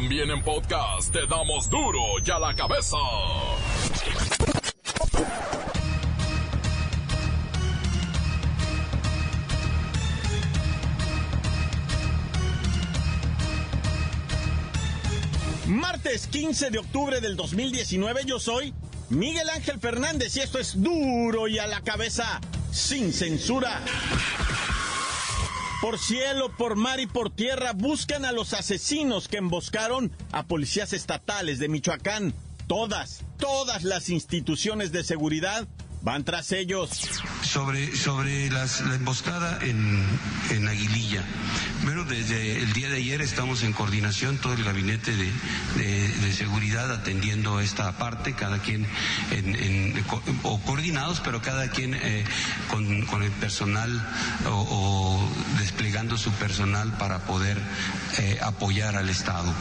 También en podcast te damos duro y a la cabeza. Martes 15 de octubre del 2019 yo soy Miguel Ángel Fernández y esto es duro y a la cabeza sin censura. Por cielo, por mar y por tierra buscan a los asesinos que emboscaron a policías estatales de Michoacán. Todas, todas las instituciones de seguridad van tras ellos. Sobre, sobre la emboscada en, en Aguililla. Bueno, desde el día de ayer estamos en coordinación, todo el gabinete de, de, seguridad atendiendo esta parte, cada quien en, o coordinados, pero cada quien eh, con, con, el personal o, desplegando su personal para poder eh, apoyar al Estado.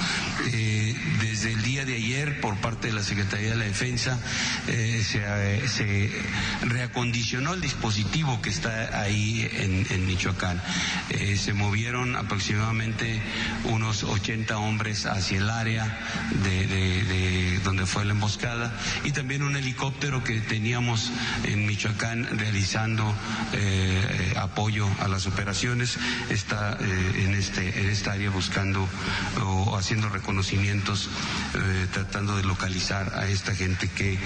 Eh, desde el día de ayer, por parte de la Secretaría de la Defensa, se, se, reacondicionó el dispositivo que está ahí en, Michoacán. se movieron aproximadamente unos 80 hombres hacia el área de, donde fue la emboscada y también un helicóptero que teníamos en Michoacán realizando eh, apoyo a las operaciones está eh, en este en esta área buscando o haciendo reconocimientos eh, tratando de localizar a esta gente que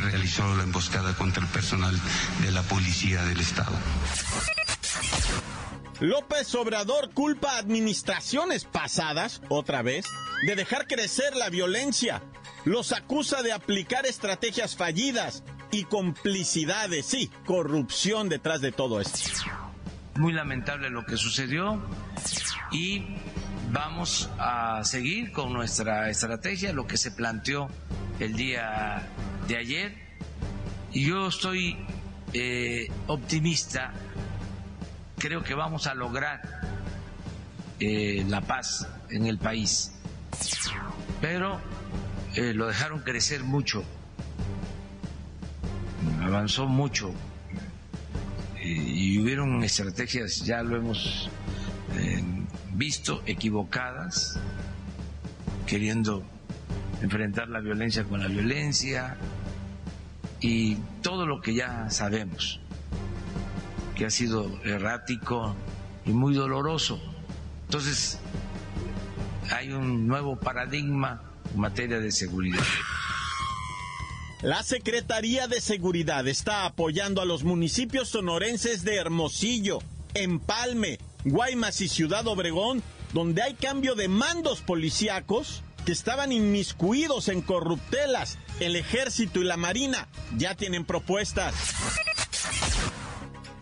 realizó la emboscada contra el personal de la policía del estado. López Obrador culpa a administraciones pasadas, otra vez, de dejar crecer la violencia. Los acusa de aplicar estrategias fallidas y complicidades, sí, corrupción detrás de todo esto. Muy lamentable lo que sucedió y vamos a seguir con nuestra estrategia, lo que se planteó el día de ayer. Y yo estoy eh, optimista creo que vamos a lograr eh, la paz en el país. Pero eh, lo dejaron crecer mucho, avanzó mucho y, hubieron estrategias, ya lo hemos visto, equivocadas, queriendo enfrentar la violencia con la violencia y todo lo que ya sabemos que ha sido errático y muy doloroso. Entonces, hay un nuevo paradigma en materia de seguridad. La Secretaría de Seguridad está apoyando a los municipios sonorenses de Hermosillo, Empalme, Guaymas y Ciudad Obregón, donde hay cambio de mandos policíacos que estaban inmiscuidos en corruptelas. El ejército y la marina ya tienen propuestas.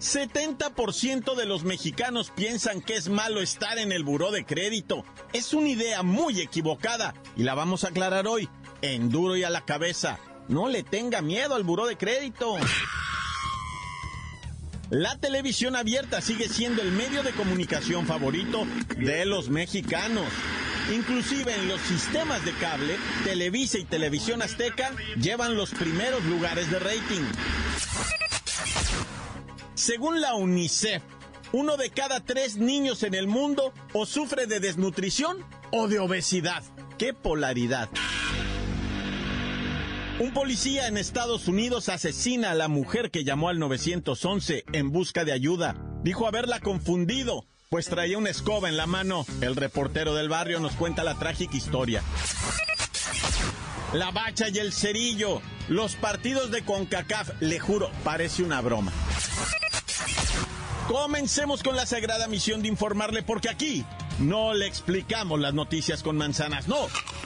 70% de los mexicanos piensan que es malo estar en el buró de crédito. Es una idea muy equivocada y la vamos a aclarar hoy en duro y a la cabeza. No le tenga miedo al buró de crédito. La televisión abierta sigue siendo el medio de comunicación favorito de los mexicanos. Inclusive en los sistemas de cable, Televisa y Televisión Azteca llevan los primeros lugares de rating. Según la UNICEF, uno de cada tres niños en el mundo o sufre de desnutrición o de obesidad. ¡Qué polaridad! Un policía en Estados Unidos asesina a la mujer que llamó al 911 en busca de ayuda. Dijo haberla confundido, pues traía una escoba en la mano. El reportero del barrio nos cuenta la trágica historia. La bacha y el cerillo. Los partidos de CONCACAF, le juro, parece una broma. Comencemos con la sagrada misión de informarle porque aquí no le explicamos las noticias con manzanas, no,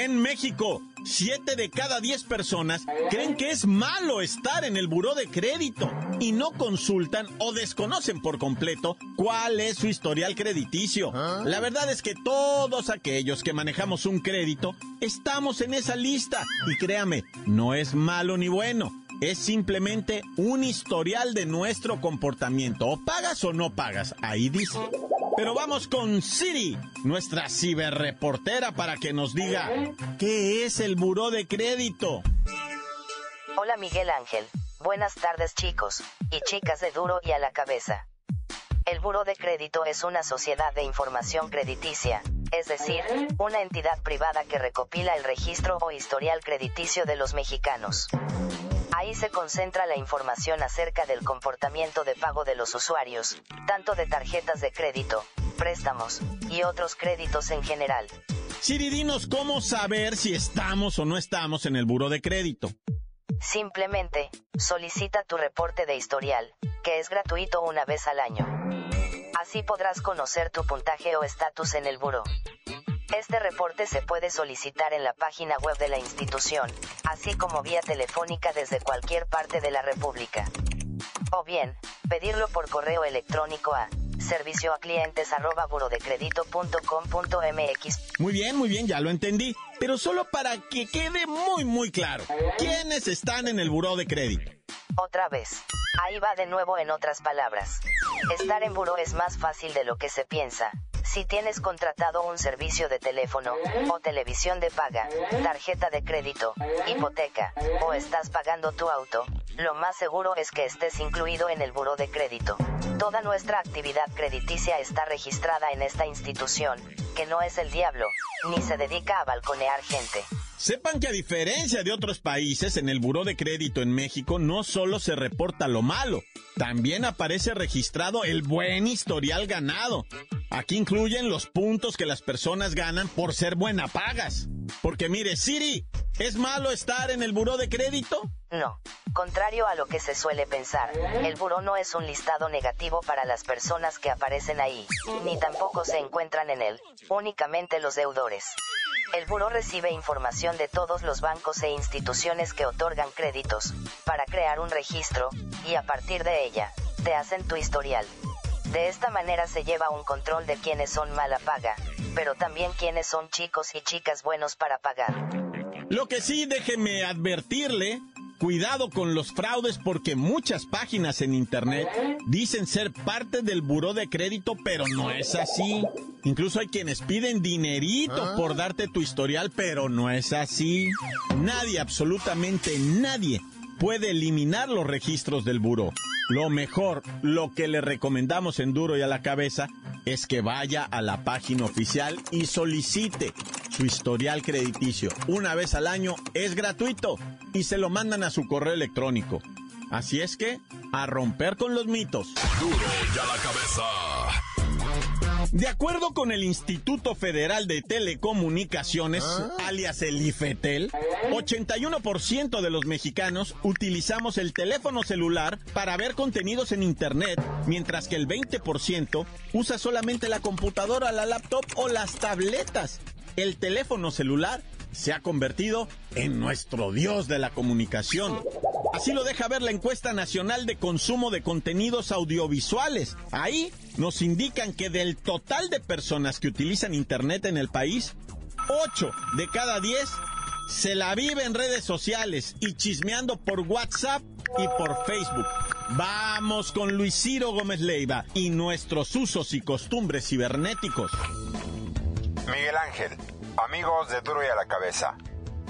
En México, 7 de cada 10 personas creen que es malo estar en el buró de crédito. y no consultan o desconocen por completo cuál es su historial crediticio. ¿Ah? La verdad es que todos aquellos que manejamos un crédito estamos en esa lista y créame, no es malo ni bueno. Es simplemente un historial de nuestro comportamiento. O pagas o no pagas. Ahí dice. Pero vamos con Siri, nuestra ciberreportera, para que nos diga qué es el buró de crédito. Hola Miguel Ángel. Buenas tardes chicos y chicas de duro y a la cabeza. El buró de crédito es una sociedad de información crediticia, es decir, una entidad privada que recopila el registro o historial crediticio de los mexicanos. Ahí se concentra la información acerca del comportamiento de pago de los usuarios, tanto de tarjetas de crédito, préstamos y otros créditos en general. Siri, dinos cómo saber si estamos o no estamos en el buro de crédito. Simplemente, solicita tu reporte de historial, que es gratuito una vez al año. Así podrás conocer tu puntaje o estatus en el buro. Este reporte se puede solicitar en la página web de la institución, así como vía telefónica desde cualquier parte de la República. O bien, pedirlo por correo electrónico a servicio a clientes arroba Muy bien, muy bien, ya lo entendí. Pero solo para que quede muy, muy claro. ¿Quiénes están en el buró de crédito? Otra vez. Ahí va de nuevo en otras palabras. Estar en buró es más fácil de lo que se piensa. Si tienes contratado un servicio de teléfono, o televisión de paga, tarjeta de crédito, hipoteca, o estás pagando tu auto, lo más seguro es que estés incluido en el buro de crédito. Toda nuestra actividad crediticia está registrada en esta institución, que no es el diablo, ni se dedica a balconear gente. Sepan que a diferencia de otros países, en el Buró de Crédito en México no solo se reporta lo malo, también aparece registrado el buen historial ganado. Aquí incluyen los puntos que las personas ganan por ser buena pagas. Porque mire, Siri, ¿es malo estar en el Buró de Crédito? No. Contrario a lo que se suele pensar, el buró no es un listado negativo para las personas que aparecen ahí, ni tampoco se encuentran en él, únicamente los deudores. El buró recibe información de todos los bancos e instituciones que otorgan créditos, para crear un registro, y a partir de ella, te hacen tu historial. De esta manera se lleva un control de quienes son mala paga, pero también quienes son chicos y chicas buenos para pagar. Lo que sí, déjeme advertirle Cuidado con los fraudes porque muchas páginas en Internet dicen ser parte del buró de crédito, pero no es así. Incluso hay quienes piden dinerito ah. por darte tu historial, pero no es así. Nadie, absolutamente nadie, puede eliminar los registros del buró. Lo mejor, lo que le recomendamos en Duro y a la cabeza, es que vaya a la página oficial y solicite su historial crediticio. Una vez al año es gratuito y se lo mandan a su correo electrónico. Así es que, a romper con los mitos. Duro ya la cabeza. De acuerdo con el Instituto Federal de Telecomunicaciones, ¿Ah? alias el IFETEL, 81% de los mexicanos utilizamos el teléfono celular para ver contenidos en Internet, mientras que el 20% usa solamente la computadora, la laptop o las tabletas. El teléfono celular se ha convertido en nuestro dios de la comunicación. Así lo deja ver la encuesta nacional de consumo de contenidos audiovisuales. Ahí nos indican que del total de personas que utilizan Internet en el país, 8 de cada 10 se la vive en redes sociales y chismeando por WhatsApp y por Facebook. Vamos con Luis Ciro Gómez Leiva y nuestros usos y costumbres cibernéticos. Miguel Ángel, Amigos de Duro y a la Cabeza,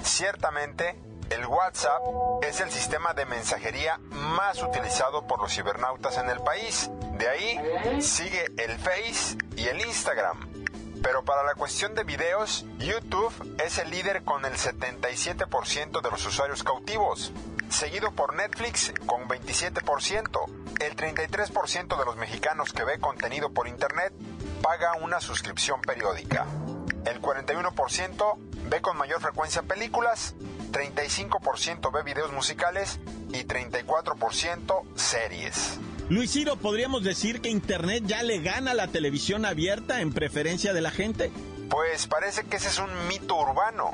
ciertamente el WhatsApp es el sistema de mensajería más utilizado por los cibernautas en el país. De ahí sigue el Face y el Instagram. Pero para la cuestión de videos, YouTube es el líder con el 77% de los usuarios cautivos, seguido por Netflix con 27%. El 33% de los mexicanos que ve contenido por Internet paga una suscripción periódica. El 41% ve con mayor frecuencia películas, 35% ve videos musicales y 34% series. Luis Ciro, ¿podríamos decir que Internet ya le gana a la televisión abierta en preferencia de la gente? Pues parece que ese es un mito urbano.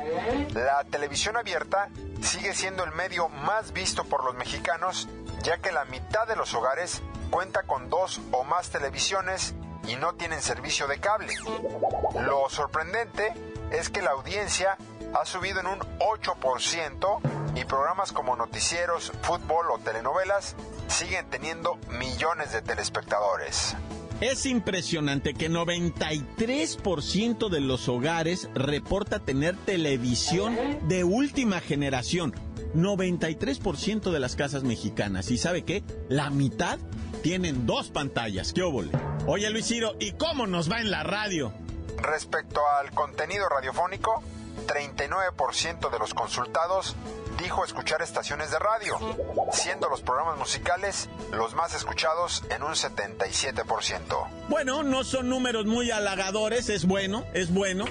La televisión abierta sigue siendo el medio más visto por los mexicanos ya que la mitad de los hogares cuenta con dos o más televisiones y no tienen servicio de cable. Lo sorprendente es que la audiencia ha subido en un 8% y programas como noticieros, fútbol o telenovelas siguen teniendo millones de telespectadores. Es impresionante que 93% de los hogares reporta tener televisión de última generación. 93% de las casas mexicanas. ¿Y sabe qué? La mitad tienen dos pantallas. ¡Qué óvole! Oye, Luis Ciro, ¿y cómo nos va en la radio? Respecto al contenido radiofónico, 39% de los consultados dijo escuchar estaciones de radio, siendo los programas musicales los más escuchados en un 77%. Bueno, no son números muy halagadores, es bueno, es bueno.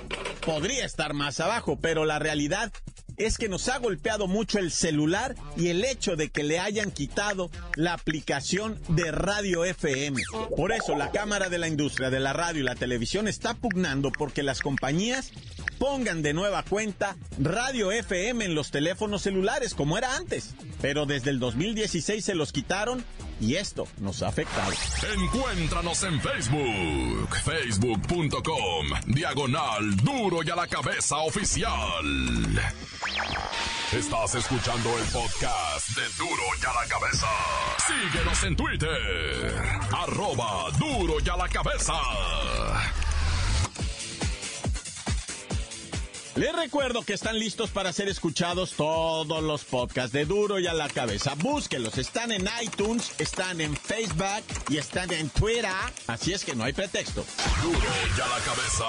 Podría estar más abajo, pero la realidad es que nos ha golpeado mucho el celular y el hecho de que le hayan quitado la aplicación de radio FM. Por eso la Cámara de la Industria de la Radio y la Televisión está pugnando porque las compañías pongan de nueva cuenta radio FM en los teléfonos celulares como era antes. Pero desde el 2016 se los quitaron y esto nos ha afectado. Encuéntranos en Facebook, facebook.com, diagonal duro y a la cabeza oficial. Estás escuchando el podcast de Duro y a la cabeza. Síguenos en Twitter, arroba duro y a la cabeza. Les recuerdo que están listos para ser escuchados todos los podcasts de Duro y a la cabeza. Búsquelos, están en iTunes, están en Facebook y están en Twitter. Así es que no hay pretexto. Duro y a la cabeza.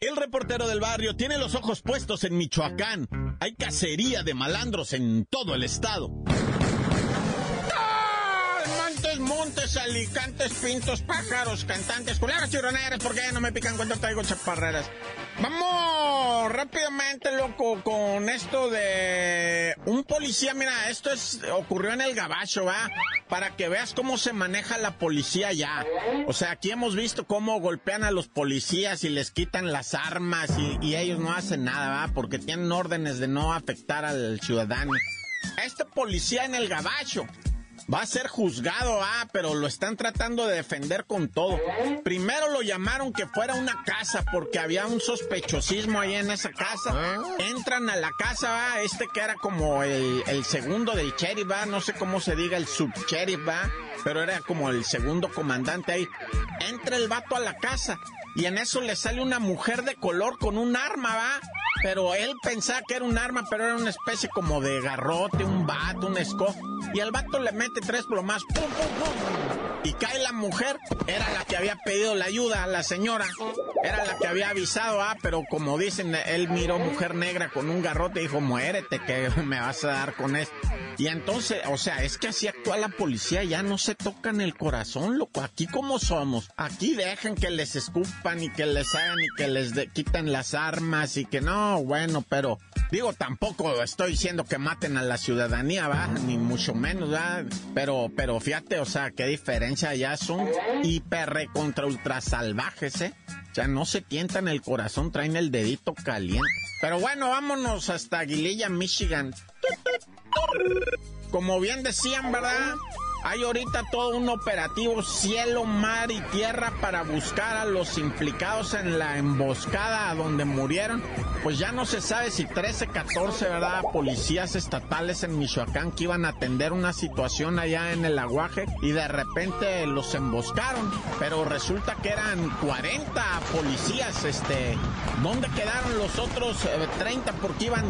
El reportero del barrio tiene los ojos puestos en Michoacán. Hay cacería de malandros en todo el estado. Montes, alicantes, pintos, pájaros, cantantes, culeros, chironeras, ¿por qué no me pican cuando traigo chaparreras? Vamos rápidamente, loco, con esto de un policía. Mira, esto es ocurrió en el Gabacho, ¿va? Para que veas cómo se maneja la policía ya. O sea, aquí hemos visto cómo golpean a los policías y les quitan las armas y, y ellos no hacen nada, ¿va? Porque tienen órdenes de no afectar al ciudadano. Este policía en el Gabacho Va a ser juzgado, ah, pero lo están tratando de defender con todo. Primero lo llamaron que fuera una casa porque había un sospechosismo ahí en esa casa. Entran a la casa, ah, este que era como el, el segundo del sheriff, va, no sé cómo se diga, el subsheriff, va, pero era como el segundo comandante ahí. Entra el vato a la casa y en eso le sale una mujer de color con un arma, va. Pero él pensaba que era un arma, pero era una especie como de garrote, un vato, un esco. Y el vato le mete tres plomas, pum, pum, pum. Y cae la mujer. Era la que había pedido la ayuda, la señora. Era la que había avisado, ah, pero como dicen, él miró mujer negra con un garrote y dijo, muérete que me vas a dar con esto. Y entonces, o sea, es que así actúa la policía, ya no se tocan el corazón, loco. Aquí como somos, aquí dejan que les escupan y que les hagan y que les quiten las armas y que no, bueno, pero digo, tampoco estoy diciendo que maten a la ciudadanía, va, ni mucho menos, va, pero, pero fíjate, o sea, qué diferencia ya son hiper contra ultra salvajes, eh. O sea, no se tientan el corazón, traen el dedito caliente. Pero bueno, vámonos hasta Aguililla, Michigan. Como bien decían, ¿verdad? Hay ahorita todo un operativo cielo, mar y tierra para buscar a los implicados en la emboscada donde murieron. Pues ya no se sabe si 13, 14, ¿verdad? Policías estatales en Michoacán que iban a atender una situación allá en el aguaje y de repente los emboscaron. Pero resulta que eran 40 policías, este. ¿Dónde quedaron los otros 30? Eh, Porque iban,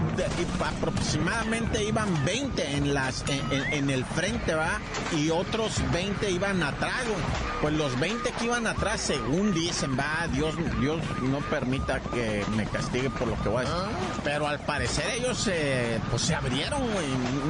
aproximadamente iban 20 en las, en, el frente, ¿va? Y otros 20 iban atrás, Pues los 20 que iban atrás, según dicen, va, Dios, Dios no permita que me castigue por lo que voy a decir. Pero al parecer ellos eh, pues se abrieron,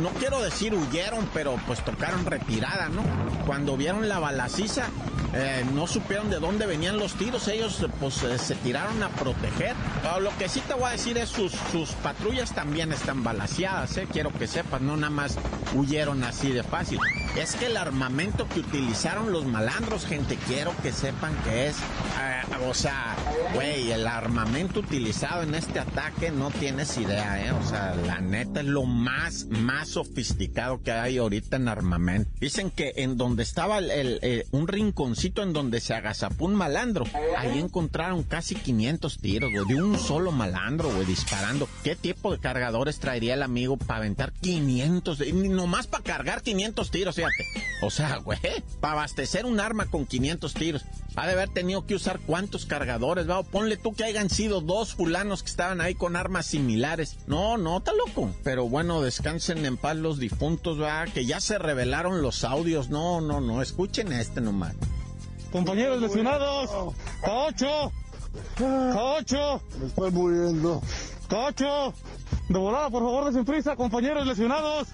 No quiero decir huyeron, pero pues tocaron retirada, ¿no? Cuando vieron la balaciza eh, no supieron de dónde venían los tiros, ellos pues se tiraron a proteger. lo que sí te voy a decir es sus, sus patrullas también están balaseadas, ¿eh? quiero que sepas, no nada más huyeron así de fácil. Es que el armamento que utilizaron los malandros, gente, quiero que sepan que es, eh, o sea, güey, el armamento utilizado en este ataque no tienes idea, ¿eh? O sea, la neta es lo más, más sofisticado que hay ahorita en armamento. Dicen que en donde estaba el, eh, un rinconcito en donde se agazapó un malandro, ahí encontraron casi 500 tiros, de un solo malandro, güey, disparando. ¿Qué tipo de cargadores traería el amigo para aventar 500? Nomás para cargar 500 tiros, fíjate. O sea, güey, para abastecer un arma con 500 tiros. Ha de haber tenido que usar cuántos cargadores, va. Ponle tú que hayan sido dos fulanos que estaban ahí con armas similares. No, no, está loco. Pero bueno, descansen en paz los difuntos, va. Que ya se revelaron los audios. No, no, no. Escuchen a este nomás. Compañeros lesionados. K8. K8. Me estoy muriendo. K8. De volada, por favor, desenfrisa, compañeros lesionados.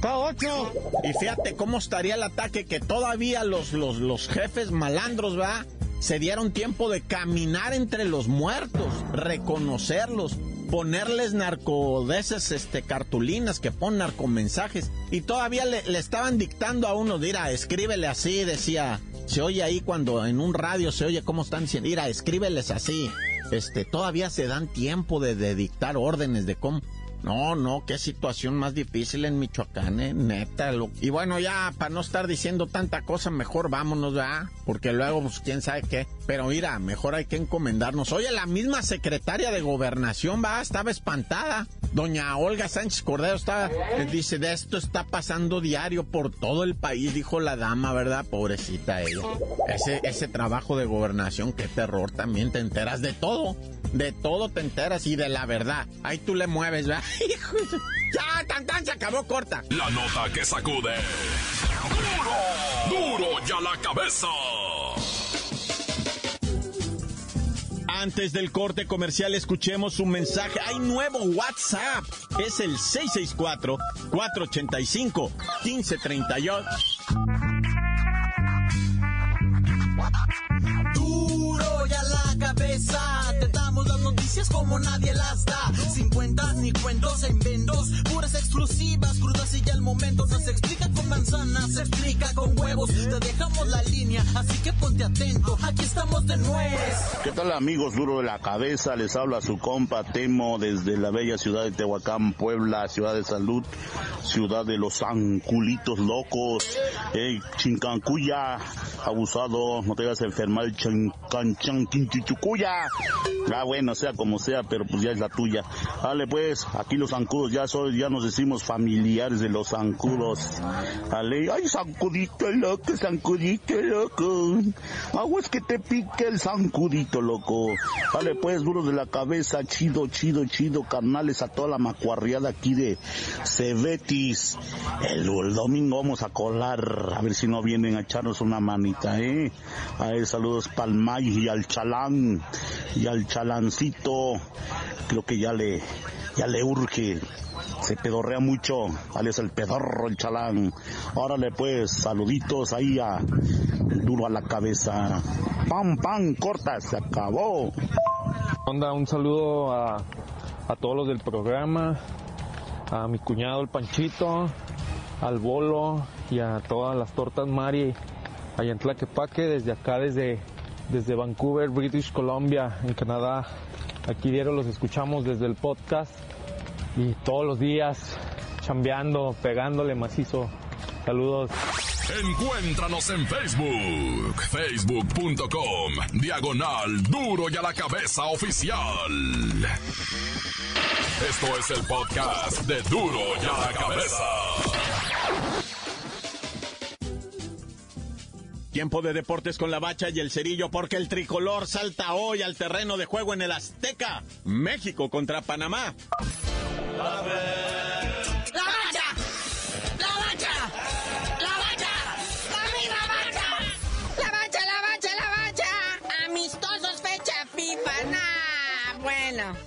K8. Y fíjate cómo estaría el ataque que todavía los, los, los jefes malandros, va, se dieron tiempo de caminar entre los muertos, reconocerlos, ponerles narcodeses, este, cartulinas que ponen narcomensajes. Y todavía le, le, estaban dictando a uno, mira, escríbele así, decía, se oye ahí cuando en un radio se oye cómo están diciendo, mira, escríbeles así. Este, todavía se dan tiempo de, de dictar órdenes de cómo. No, no, qué situación más difícil en Michoacán, eh, neta. Lo... Y bueno, ya, para no estar diciendo tanta cosa, mejor vámonos, ¿verdad? Porque luego, pues, quién sabe qué. Pero mira, mejor hay que encomendarnos. Oye, la misma secretaria de gobernación, va, estaba espantada. Doña Olga Sánchez Cordero estaba, dice, de esto está pasando diario por todo el país, dijo la dama, ¿verdad? Pobrecita ella. Ese, ese trabajo de gobernación, qué terror, también te enteras de todo. De todo te enteras y de la verdad. Ahí tú le mueves, ¿verdad? Ya, tan tan se acabó corta. La nota que sacude. ¡Duro! ¡Duro ya la cabeza! Antes del corte comercial, escuchemos un mensaje. Hay nuevo WhatsApp. Es el 664-485-1538. Duro la cabeza. Te damos las noticias como nadie las da. Sin cuentas ni cuentos en vendos. Puras exclusivas, crudas y ya el momento. No se ¿Qué tal amigos? Duro de la cabeza. Les habla su compa Temo desde la bella ciudad de Tehuacán, Puebla, ciudad de salud, ciudad de los anculitos locos. Ey, Chincancuya, abusado, no te vayas a enfermar, Chincanchan, Quinchichucuya. Ah, bueno, sea como sea, pero pues ya es la tuya. Dale pues, aquí los zancudos ya soy, ya nos decimos familiares de los zancudos. Dale, ay, zancudito loco, zancudito loco. Aguas que te pique el zancudito loco. Dale pues, duros de la cabeza, chido, chido, chido, carnales a toda la macuarriada aquí de Cebetis. El, domingo vamos a colar, a ver si no vienen a echarnos una manita, eh. A ver, saludos Palmay y al chalán, y al chalancito. Creo que ya le, ya le urge se pedorrea mucho, alias el pedorro, el chalán. Órale pues, saluditos ahí a duro a la cabeza. Pam, pam, corta, se acabó. Onda, un saludo a, a todos los del programa, a mi cuñado el Panchito, al Bolo y a todas las tortas Mari allá en Tlaquepaque, desde acá, desde, desde Vancouver, British Columbia, en Canadá. Aquí diario los escuchamos desde el podcast y todos los días chambeando, pegándole macizo. Saludos. Encuéntranos en Facebook, facebook.com, diagonal duro y a la cabeza oficial. Esto es el podcast de duro y a la cabeza. Tiempo de deportes con la bacha y el cerillo porque el tricolor salta hoy al terreno de juego en el Azteca. México contra Panamá. ¡La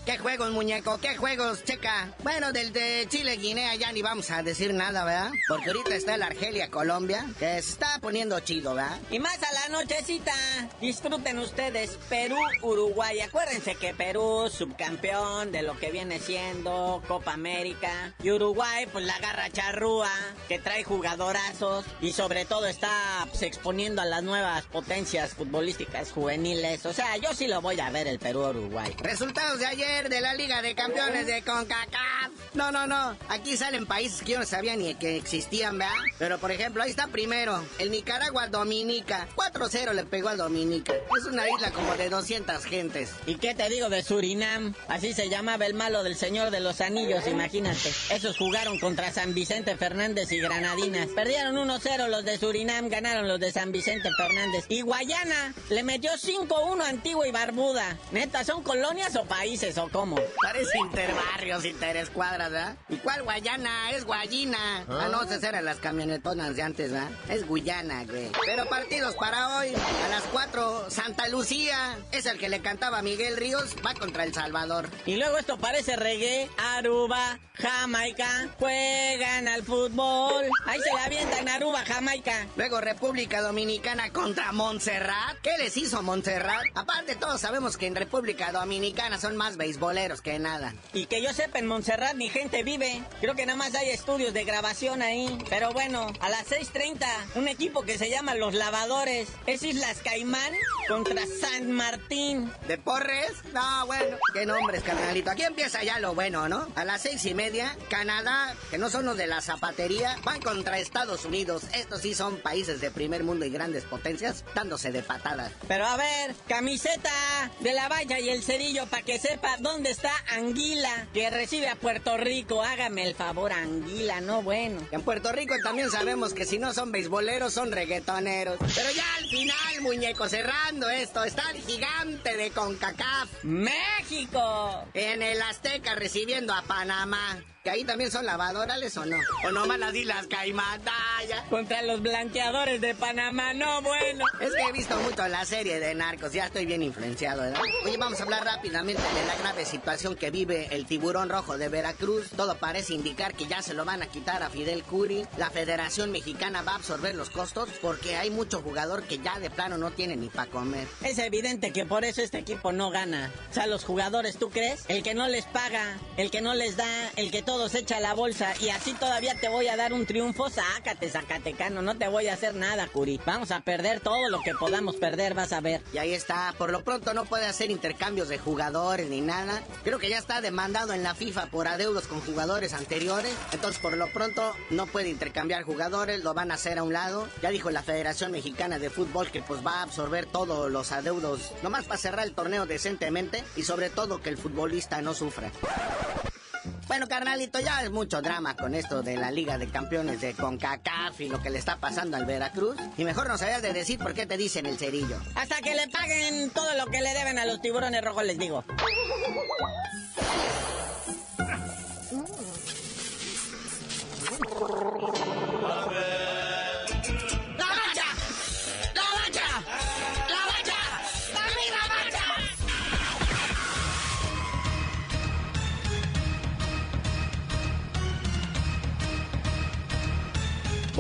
¿Qué juegos, muñeco? ¿Qué juegos, Checa? Bueno, del de Chile-Guinea ya ni vamos a decir nada, ¿verdad? Porque ahorita está el Argelia-Colombia, que se está poniendo chido, ¿verdad? Y más a la nochecita, disfruten ustedes Perú-Uruguay. Acuérdense que Perú, subcampeón de lo que viene siendo Copa América. Y Uruguay, pues la garra charrúa, que trae jugadorazos. Y sobre todo está pues, exponiendo a las nuevas potencias futbolísticas juveniles. O sea, yo sí lo voy a ver el Perú-Uruguay. Resultados de ayer de la Liga de Campeones de CONCACAF. No, no, no. Aquí salen países que yo no sabía ni que existían, ¿verdad? Pero por ejemplo, ahí está primero, el Nicaragua Dominica. 4-0 le pegó al Dominica. Es una isla como de 200 gentes. ¿Y qué te digo de Surinam? Así se llamaba el malo del Señor de los Anillos, imagínate. Esos jugaron contra San Vicente Fernández y Granadinas. Perdieron 1-0 los de Surinam, ganaron los de San Vicente Fernández. Y Guayana le metió 5-1 a Antigua y Barbuda. Neta, ¿son colonias o países o cómo? Parece interbarrios, interescuadras, ¿verdad? ¿Y cuál Guayana? Es Guayina. Ah, no, esas eran las camionetonas de antes, ¿verdad? Es Guyana, güey. Pero partidos para hoy. A las 4, Santa Lucía. Es el que le cantaba Miguel Ríos. Va contra El Salvador. Y luego esto parece reggae. Aruba, Jamaica. Juegan al fútbol. Ahí se la avientan Aruba, Jamaica. Luego República Dominicana contra Montserrat. ¿Qué les hizo Montserrat? Aparte, todos sabemos que en República Dominicana son más beisboleros que nada. Y que yo sepa, en Montserrat ni gente vive. Creo que nada más hay estudios de grabación ahí. Pero bueno, a las 6.30, un equipo que se llama Los Lavadores. Es Islas Caimán contra San Martín. ¿De Porres? No, bueno. Qué nombres, carnalito. Aquí empieza ya lo bueno, ¿no? A las seis y media, Canadá, que no son los de la zapatería, van contra Estados Unidos. Estos sí son países de primer mundo y grandes potencias, dándose de patadas. Pero a ver, camiseta de la valla y el cerillo para que sepa dónde está Anguila, que recibe a Puerto Rico. Hágame el favor, Anguila, no bueno. En Puerto Rico también sabemos que si no son beisboleros, son reggaetoneros. Pero ya al final, muñeco, cerrando esto, está el gigante de CONCACAF. ¡México! En el Azteca recibiendo a Panamá. Que ahí también son lavadorales o no. O no van las islas Caimán. Contra los blanqueadores de Panamá, no bueno. Es que he visto mucho la serie de narcos, ya estoy bien influenciado, ¿verdad? Oye, vamos a hablar rápidamente de la grave situación que vive el tiburón rojo de Veracruz. Todo parece indicar que ya se lo van a quitar a Fidel Curi. La Federación Mexicana va a absorber los costos porque hay mucho jugador que ya de plano no tiene ni para comer. Es evidente que por eso este equipo no gana. O sea, los jugadores, ¿tú crees? El que no les paga, el que no les da, el que todo todos echa la bolsa y así todavía te voy a dar un triunfo, sácate, Zacatecano, no te voy a hacer nada, Curi. Vamos a perder todo lo que podamos perder, vas a ver. Y ahí está, por lo pronto no puede hacer intercambios de jugadores ni nada. Creo que ya está demandado en la FIFA por adeudos con jugadores anteriores. Entonces, por lo pronto no puede intercambiar jugadores, lo van a hacer a un lado. Ya dijo la Federación Mexicana de Fútbol que pues va a absorber todos los adeudos, nomás para cerrar el torneo decentemente y sobre todo que el futbolista no sufra. Bueno, carnalito, ya es mucho drama con esto de la Liga de Campeones de CONCACAF y lo que le está pasando al Veracruz. Y mejor no sabías de decir por qué te dicen el cerillo. Hasta que le paguen todo lo que le deben a los tiburones rojos, les digo.